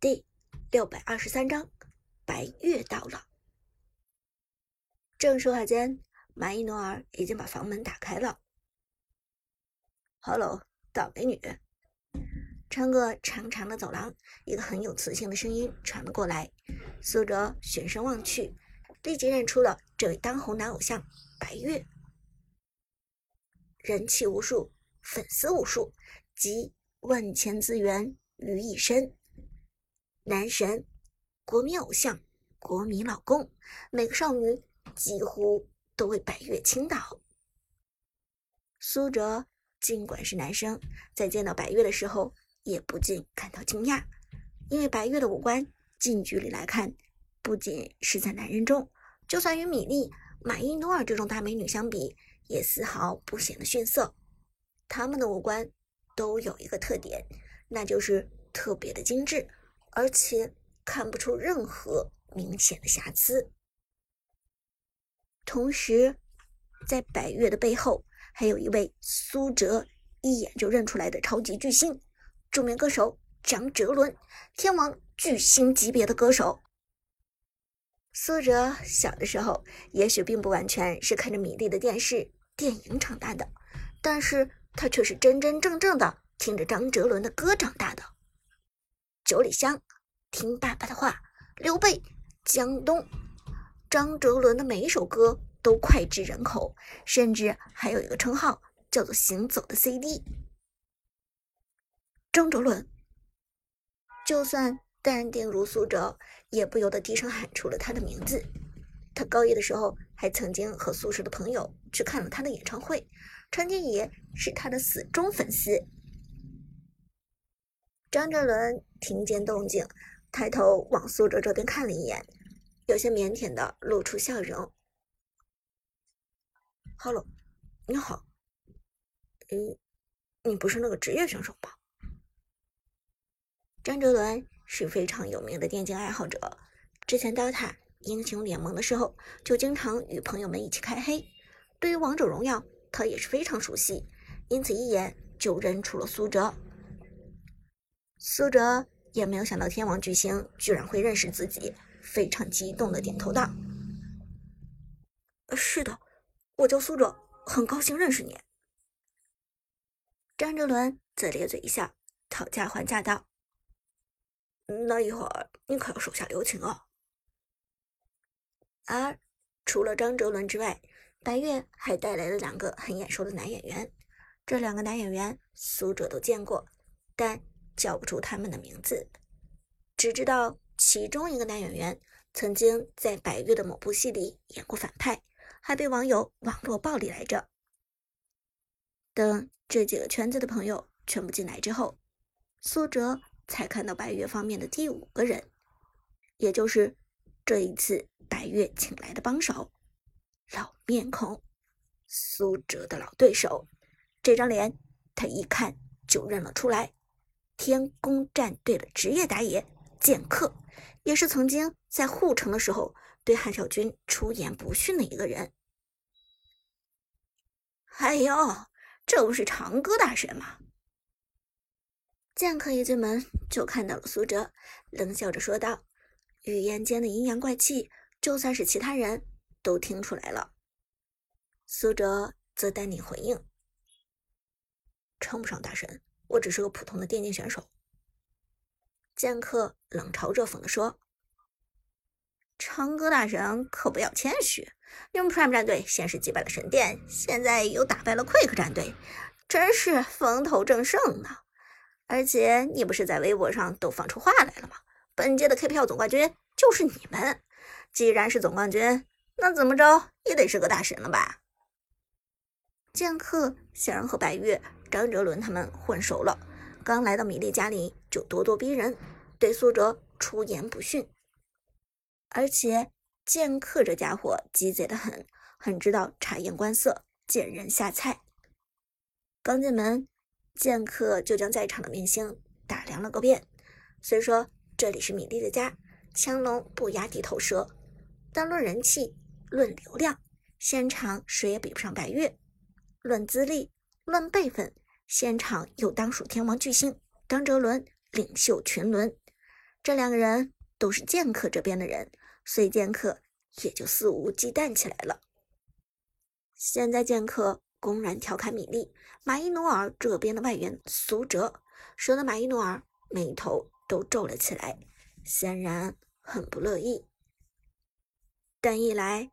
第六百二十三章，白月到了。正说话间，马伊诺尔已经把房门打开了。“Hello，大美女。”穿过长长的走廊，一个很有磁性的声音传了过来。苏哲循声望去，立即认出了这位当红男偶像白月，人气无数，粉丝无数，集万千资源于一身。男神，国民偶像，国民老公，每个少女几乎都为白月倾倒。苏哲尽管是男生，在见到白月的时候，也不禁感到惊讶，因为白月的五官近距离来看，不仅是在男人中，就算与米莉、马伊诺尔这种大美女相比，也丝毫不显得逊色。他们的五官都有一个特点，那就是特别的精致。而且看不出任何明显的瑕疵。同时，在白月的背后，还有一位苏哲一眼就认出来的超级巨星——著名歌手张哲伦，天王巨星级别的歌手。苏哲小的时候也许并不完全是看着米粒的电视、电影长大的，但是他却是真真正正的听着张哲伦的歌长大的。九里香，听爸爸的话。刘备，江东，张哲伦的每一首歌都脍炙人口，甚至还有一个称号叫做“行走的 CD”。张哲伦，就算淡定如苏哲，也不由得低声喊出了他的名字。他高一的时候还曾经和宿舍的朋友去看了他的演唱会，陈天野是他的死忠粉丝。张哲伦听见动静，抬头往苏哲这边看了一眼，有些腼腆的露出笑容。“Hello，你好。嗯，你不是那个职业选手吧？”张哲伦是非常有名的电竞爱好者，之前 DOTA 英雄联盟的时候，就经常与朋友们一起开黑。对于王者荣耀，他也是非常熟悉，因此一眼就认出了苏哲。苏哲也没有想到天王巨星居然会认识自己，非常激动的点头道：“是的，我叫苏哲，很高兴认识你。”张哲伦则咧嘴一笑，讨价还价道：“那一会儿你可要手下留情哦。”而除了张哲伦之外，白月还带来了两个很眼熟的男演员，这两个男演员苏哲都见过，但。叫不出他们的名字，只知道其中一个男演员曾经在白月的某部戏里演过反派，还被网友网络暴力来着。等这几个圈子的朋友全部进来之后，苏哲才看到白月方面的第五个人，也就是这一次白月请来的帮手，老面孔，苏哲的老对手。这张脸他一看就认了出来。天宫战队的职业打野剑客，也是曾经在护城的时候对汉少君出言不逊的一个人。哎呦，这不是长歌大神吗？剑客一进门就看到了苏哲，冷笑着说道，语言间的阴阳怪气，就算是其他人都听出来了。苏哲则淡定回应：“称不上大神。”我只是个普通的电竞选手。剑客冷嘲热讽地说：“长歌大神可不要谦虚，你们 Prime 战队先是击败了神殿，现在又打败了 Quick 战队，真是风头正盛呢。而且你不是在微博上都放出话来了吗？本届的 KPL 总冠军就是你们。既然是总冠军，那怎么着也得是个大神了吧？”剑客显然和白月。张哲伦他们混熟了，刚来到米莉家里就咄咄逼人，对苏哲出言不逊。而且剑客这家伙鸡贼的很，很知道察言观色、见人下菜。刚进门，剑客就将在场的明星打量了个遍。虽说这里是米莉的家，强龙不压地头蛇，但论人气、论流量，现场谁也比不上白月；论资历、论辈分。现场又当属天王巨星张哲伦领袖群伦，这两个人都是剑客这边的人，所以剑客也就肆无忌惮起来了。现在剑客公然调侃米粒，马伊努尔这边的外援苏哲，说的马伊努尔眉头都皱了起来，显然很不乐意。但一来，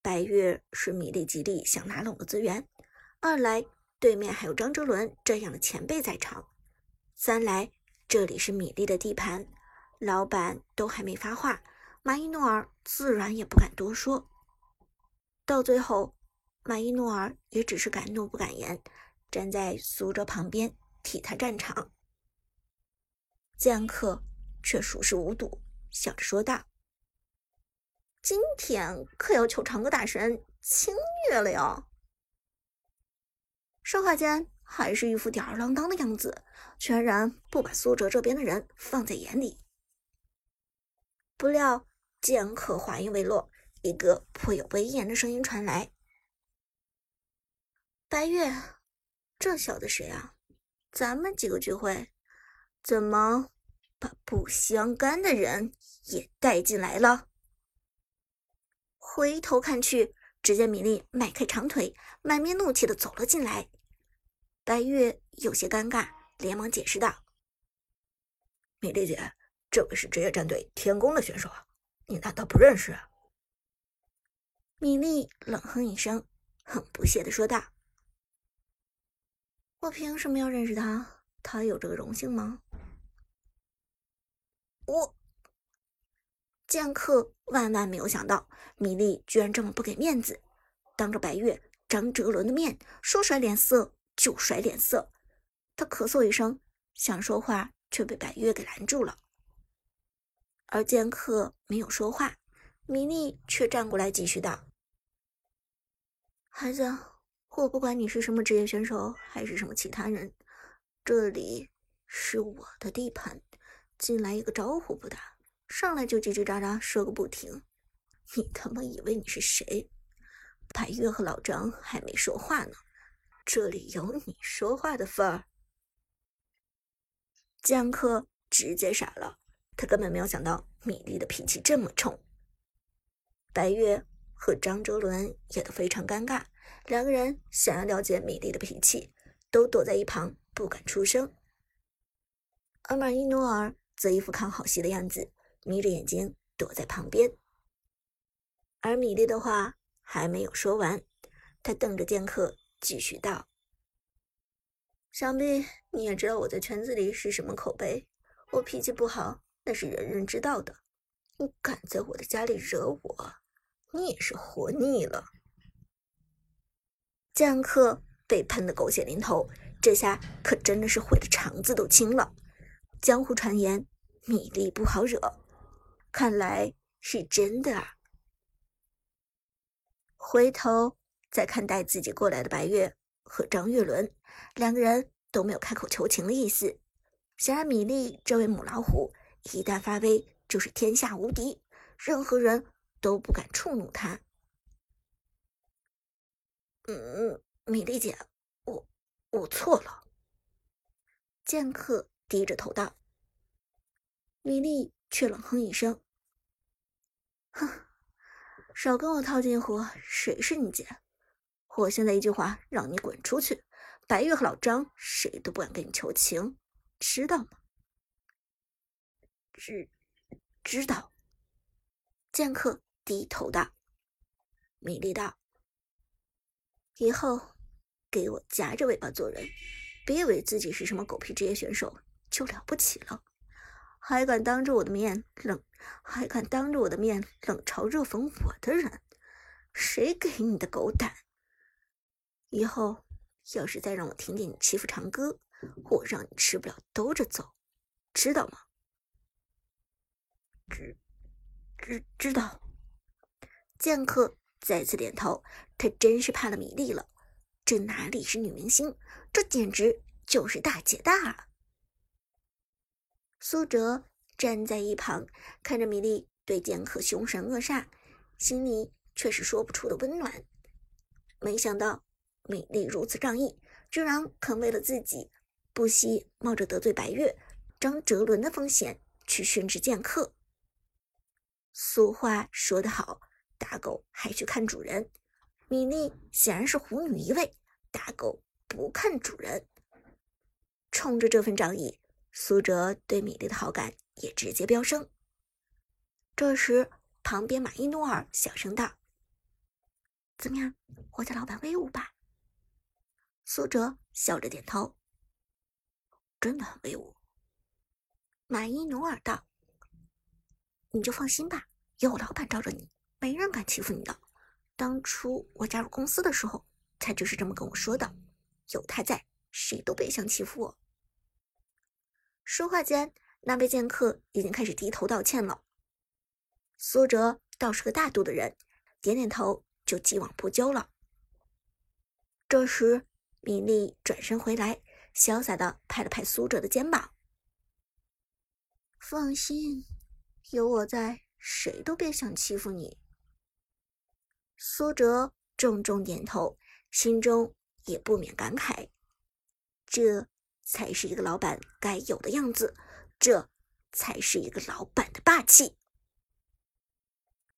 白月是米粒极力想拉拢的资源；二来，对面还有张哲伦这样的前辈在场；三来，这里是米莉的地盘，老板都还没发话，马伊诺尔自然也不敢多说。到最后，马伊诺尔也只是敢怒不敢言，站在苏哲旁边替他站场。剑客却熟视无睹，笑着说道。今天可要求长歌大神清虐了哟！说话间还是一副吊儿郎当的样子，全然不把苏哲这边的人放在眼里。不料剑客话音未落，一个颇有威严的声音传来：“白月，这小子谁啊？咱们几个聚会，怎么把不相干的人也带进来了？”回头看去，只见米粒迈开长腿，满面怒气的走了进来。白月有些尴尬，连忙解释道：“米粒姐，这位是职业战队天宫的选手，你难道不认识？”米粒冷哼一声，很不屑的说道：“我凭什么要认识他？他有这个荣幸吗？”我。剑客万万没有想到，米莉居然这么不给面子，当着白月、张哲伦的面说甩脸色就甩脸色。他咳嗽一声，想说话，却被白月给拦住了。而剑客没有说话，米莉却站过来继续道：“孩子，我不管你是什么职业选手，还是什么其他人，这里是我的地盘，进来一个招呼不打。”上来就叽叽喳喳说个不停，你他妈以为你是谁？白月和老张还没说话呢，这里有你说话的份儿。江克直接傻了，他根本没有想到米粒的脾气这么冲。白月和张哲伦也都非常尴尬，两个人想要了解米粒的脾气，都躲在一旁不敢出声。而马伊诺尔则一副看好戏的样子。眯着眼睛躲在旁边，而米莉的话还没有说完，他瞪着剑客继续道：“想必你也知道我在圈子里是什么口碑，我脾气不好，那是人人知道的。你敢在我的家里惹我，你也是活腻了。”剑客被喷得狗血淋头，这下可真的是悔得肠子都青了。江湖传言，米莉不好惹。看来是真的啊！回头再看带自己过来的白月和张月伦，两个人都没有开口求情的意思。显然，米粒这位母老虎一旦发威就是天下无敌，任何人都不敢触怒他。嗯，米粒姐，我我错了。剑客低着头道。米粒却冷哼一声。哼，少跟我套近乎！谁是你姐？我现在一句话，让你滚出去！白玉和老张谁都不敢跟你求情，知道吗？知知道。剑客低头道。米莉道：“以后给我夹着尾巴做人，别以为自己是什么狗屁职业选手就了不起了。”还敢当着我的面冷，还敢当着我的面冷嘲热讽我的人，谁给你的狗胆？以后要是再让我听见你欺负长歌，我让你吃不了兜着走，知道吗？知知知道。剑客再次点头，他真是怕了米粒了。这哪里是女明星，这简直就是大姐大。苏哲站在一旁，看着米莉对剑客凶神恶煞，心里却是说不出的温暖。没想到米莉如此仗义，居然肯为了自己，不惜冒着得罪白月、张哲伦的风险去训斥剑客。俗话说得好，打狗还需看主人。米莉显然是虎女一位，打狗不看主人。冲着这份仗义，苏哲对米莉的好感也直接飙升。这时，旁边马伊努尔小声道：“怎么样，我家老板威武吧？”苏哲笑着点头：“真的很威武。”马伊努尔道：“你就放心吧，有老板罩着你，没人敢欺负你的。当初我加入公司的时候，他就是这么跟我说的。有他在，谁都别想欺负我。”说话间，那位剑客已经开始低头道歉了。苏哲倒是个大度的人，点点头就既往不咎了。这时，米莉转身回来，潇洒的拍了拍苏哲的肩膀：“放心，有我在，谁都别想欺负你。”苏哲重重点头，心中也不免感慨：这才是一个老板该有的样子，这才是一个老板的霸气。